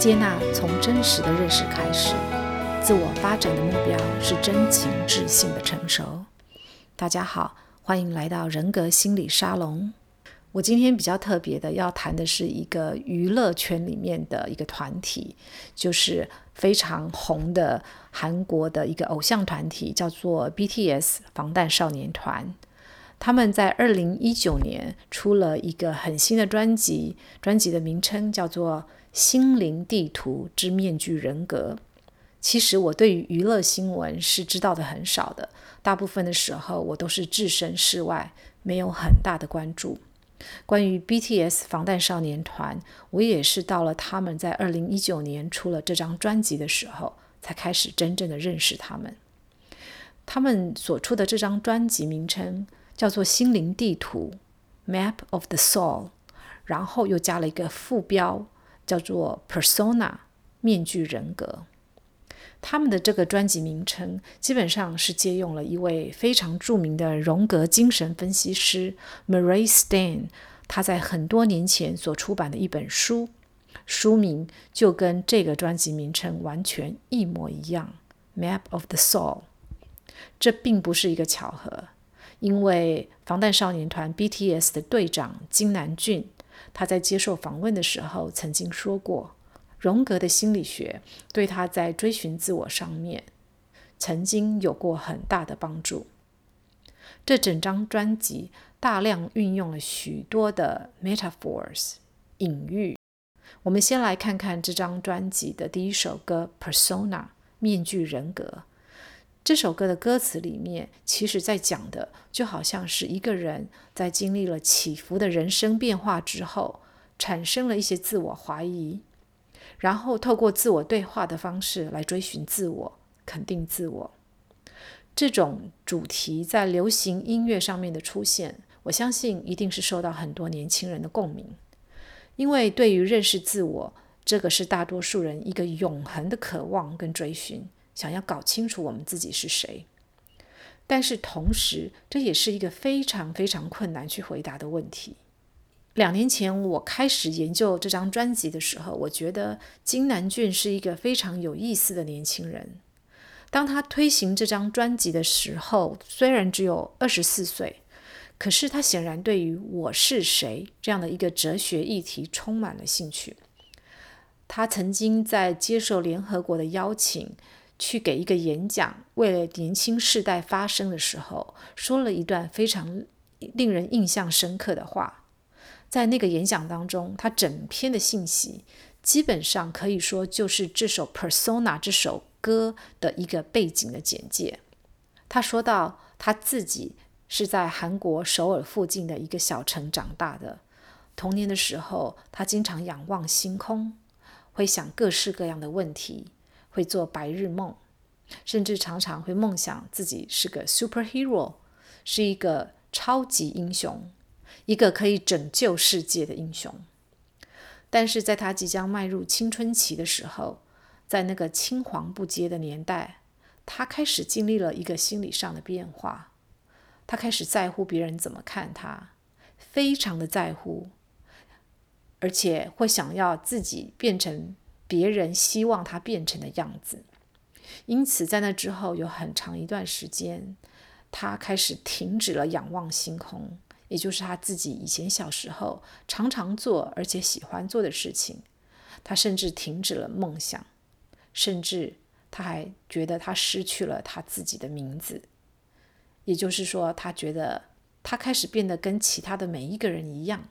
接纳从真实的认识开始，自我发展的目标是真情智性的成熟。大家好，欢迎来到人格心理沙龙。我今天比较特别的要谈的是一个娱乐圈里面的一个团体，就是非常红的韩国的一个偶像团体，叫做 BTS 防弹少年团。他们在二零一九年出了一个很新的专辑，专辑的名称叫做《心灵地图之面具人格》。其实我对于娱乐新闻是知道的很少的，大部分的时候我都是置身事外，没有很大的关注。关于 BTS 防弹少年团，我也是到了他们在二零一九年出了这张专辑的时候，才开始真正的认识他们。他们所出的这张专辑名称，叫做心灵地图 （Map of the Soul），然后又加了一个副标，叫做 Persona 面具人格。他们的这个专辑名称基本上是借用了一位非常著名的荣格精神分析师 Murray Stein，他在很多年前所出版的一本书，书名就跟这个专辑名称完全一模一样，《Map of the Soul》。这并不是一个巧合。因为防弹少年团 BTS 的队长金南俊，他在接受访问的时候曾经说过，荣格的心理学对他在追寻自我上面曾经有过很大的帮助。这整张专辑大量运用了许多的 metaphors 隐喻。我们先来看看这张专辑的第一首歌《Persona》面具人格。这首歌的歌词里面，其实在讲的就好像是一个人在经历了起伏的人生变化之后，产生了一些自我怀疑，然后透过自我对话的方式来追寻自我、肯定自我。这种主题在流行音乐上面的出现，我相信一定是受到很多年轻人的共鸣，因为对于认识自我，这个是大多数人一个永恒的渴望跟追寻。想要搞清楚我们自己是谁，但是同时这也是一个非常非常困难去回答的问题。两年前我开始研究这张专辑的时候，我觉得金南俊是一个非常有意思的年轻人。当他推行这张专辑的时候，虽然只有二十四岁，可是他显然对于“我是谁”这样的一个哲学议题充满了兴趣。他曾经在接受联合国的邀请。去给一个演讲，为了年轻世代发声的时候，说了一段非常令人印象深刻的话。在那个演讲当中，他整篇的信息基本上可以说就是这首《Persona》这首歌的一个背景的简介。他说到他自己是在韩国首尔附近的一个小城长大的，童年的时候，他经常仰望星空，会想各式各样的问题。会做白日梦，甚至常常会梦想自己是个 superhero，是一个超级英雄，一个可以拯救世界的英雄。但是在他即将迈入青春期的时候，在那个青黄不接的年代，他开始经历了一个心理上的变化。他开始在乎别人怎么看他，非常的在乎，而且会想要自己变成。别人希望他变成的样子，因此在那之后有很长一段时间，他开始停止了仰望星空，也就是他自己以前小时候常常做而且喜欢做的事情。他甚至停止了梦想，甚至他还觉得他失去了他自己的名字。也就是说，他觉得他开始变得跟其他的每一个人一样，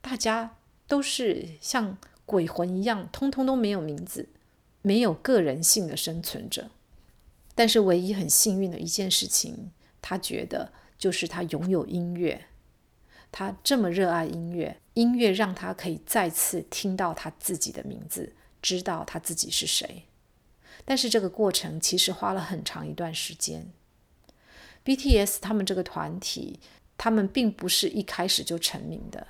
大家都是像。鬼魂一样，通通都没有名字，没有个人性的生存着。但是唯一很幸运的一件事情，他觉得就是他拥有音乐。他这么热爱音乐，音乐让他可以再次听到他自己的名字，知道他自己是谁。但是这个过程其实花了很长一段时间。BTS 他们这个团体，他们并不是一开始就成名的。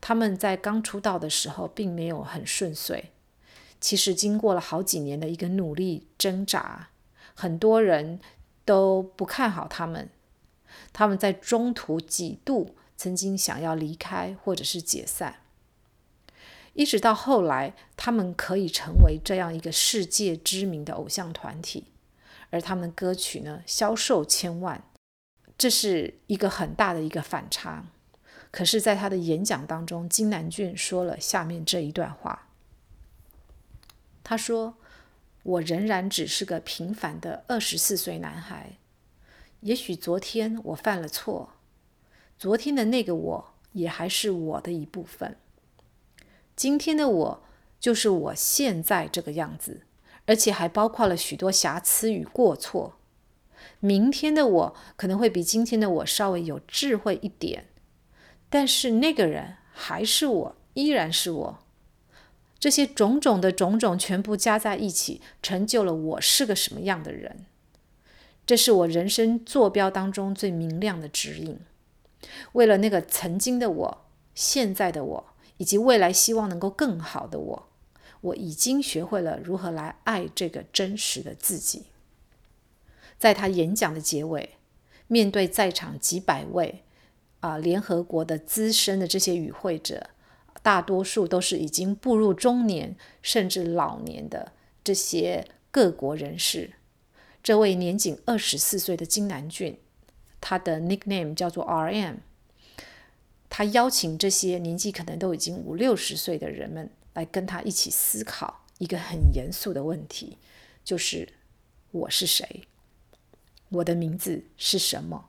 他们在刚出道的时候并没有很顺遂，其实经过了好几年的一个努力挣扎，很多人都不看好他们，他们在中途几度曾经想要离开或者是解散，一直到后来，他们可以成为这样一个世界知名的偶像团体，而他们的歌曲呢，销售千万，这是一个很大的一个反差。可是，在他的演讲当中，金南俊说了下面这一段话。他说：“我仍然只是个平凡的二十四岁男孩。也许昨天我犯了错，昨天的那个我也还是我的一部分。今天的我就是我现在这个样子，而且还包括了许多瑕疵与过错。明天的我可能会比今天的我稍微有智慧一点。”但是那个人还是我，依然是我。这些种种的种种全部加在一起，成就了我是个什么样的人。这是我人生坐标当中最明亮的指引。为了那个曾经的我、现在的我，以及未来希望能够更好的我，我已经学会了如何来爱这个真实的自己。在他演讲的结尾，面对在场几百位。啊，联合国的资深的这些与会者，大多数都是已经步入中年甚至老年的这些各国人士。这位年仅二十四岁的金南俊，他的 nickname 叫做 RM。他邀请这些年纪可能都已经五六十岁的人们来跟他一起思考一个很严肃的问题，就是我是谁？我的名字是什么？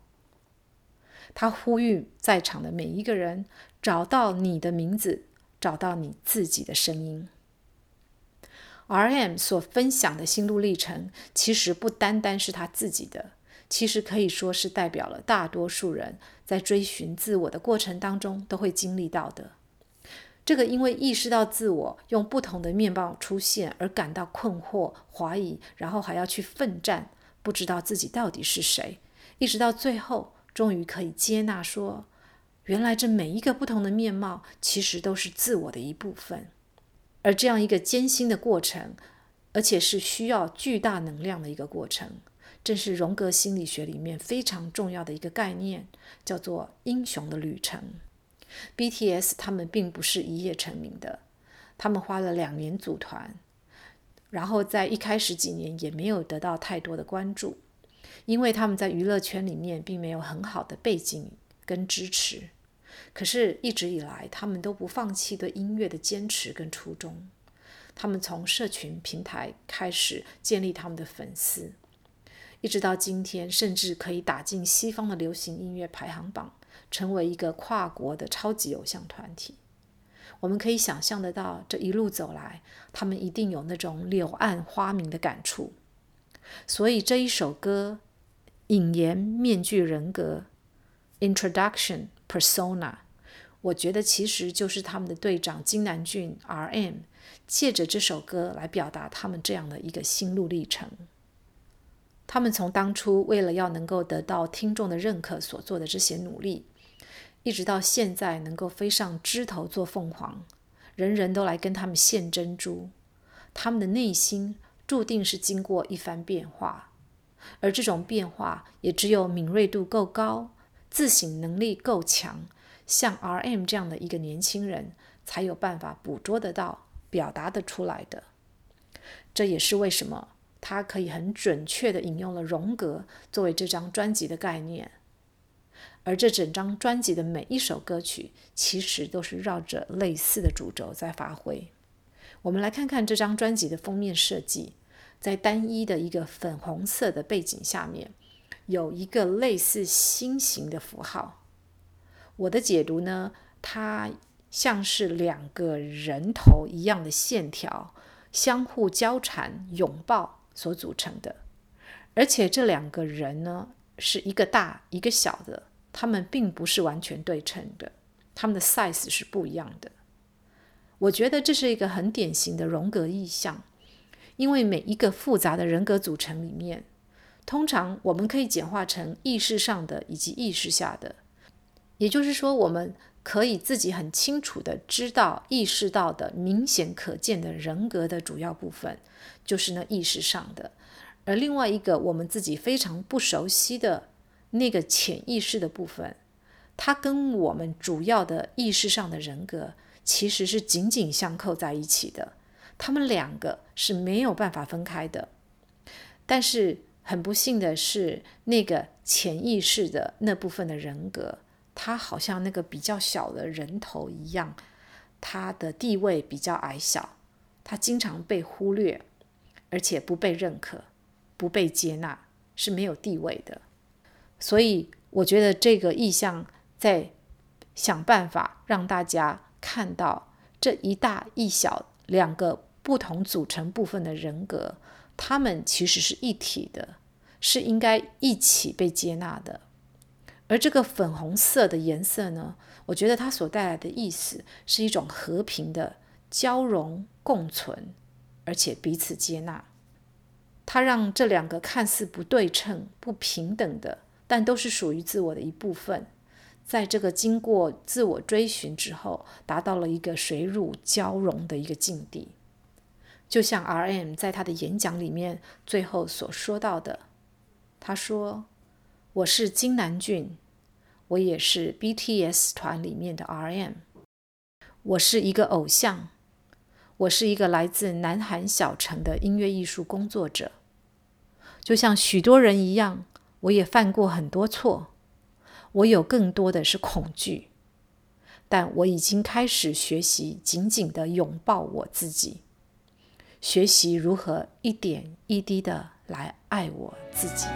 他呼吁在场的每一个人找到你的名字，找到你自己的声音。RM 所分享的心路历程，其实不单单是他自己的，其实可以说是代表了大多数人在追寻自我的过程当中都会经历到的。这个因为意识到自我用不同的面貌出现而感到困惑、怀疑，然后还要去奋战，不知道自己到底是谁，一直到最后。终于可以接纳说，原来这每一个不同的面貌，其实都是自我的一部分。而这样一个艰辛的过程，而且是需要巨大能量的一个过程，正是荣格心理学里面非常重要的一个概念，叫做“英雄的旅程”。BTS 他们并不是一夜成名的，他们花了两年组团，然后在一开始几年也没有得到太多的关注。因为他们在娱乐圈里面并没有很好的背景跟支持，可是，一直以来他们都不放弃对音乐的坚持跟初衷。他们从社群平台开始建立他们的粉丝，一直到今天，甚至可以打进西方的流行音乐排行榜，成为一个跨国的超级偶像团体。我们可以想象得到，这一路走来，他们一定有那种柳暗花明的感触。所以这一首歌。引言面具人格，Introduction Persona，我觉得其实就是他们的队长金南俊 RM，借着这首歌来表达他们这样的一个心路历程。他们从当初为了要能够得到听众的认可所做的这些努力，一直到现在能够飞上枝头做凤凰，人人都来跟他们献珍珠，他们的内心注定是经过一番变化。而这种变化，也只有敏锐度够高、自省能力够强，像 RM 这样的一个年轻人，才有办法捕捉得到、表达得出来的。这也是为什么他可以很准确地引用了荣格作为这张专辑的概念。而这整张专辑的每一首歌曲，其实都是绕着类似的主轴在发挥。我们来看看这张专辑的封面设计。在单一的一个粉红色的背景下面，有一个类似心形的符号。我的解读呢，它像是两个人头一样的线条，相互交缠、拥抱所组成的。而且这两个人呢，是一个大一个小的，他们并不是完全对称的，他们的 size 是不一样的。我觉得这是一个很典型的荣格意象。因为每一个复杂的人格组成里面，通常我们可以简化成意识上的以及意识下的，也就是说，我们可以自己很清楚的知道、意识到的明显可见的人格的主要部分，就是那意识上的；而另外一个我们自己非常不熟悉的那个潜意识的部分，它跟我们主要的意识上的人格其实是紧紧相扣在一起的，他们两个是没有办法分开的。但是很不幸的是，那个潜意识的那部分的人格，他好像那个比较小的人头一样，他的地位比较矮小，他经常被忽略，而且不被认可、不被接纳，是没有地位的。所以我觉得这个意象在想办法让大家看到这一大一小两个不同组成部分的人格，他们其实是一体的，是应该一起被接纳的。而这个粉红色的颜色呢，我觉得它所带来的意思是一种和平的交融共存，而且彼此接纳。它让这两个看似不对称、不平等的。但都是属于自我的一部分，在这个经过自我追寻之后，达到了一个水乳交融的一个境地。就像 RM 在他的演讲里面最后所说到的，他说：“我是金南俊，我也是 BTS 团里面的 RM，我是一个偶像，我是一个来自南韩小城的音乐艺术工作者，就像许多人一样。”我也犯过很多错，我有更多的是恐惧，但我已经开始学习紧紧的拥抱我自己，学习如何一点一滴的来爱我自己。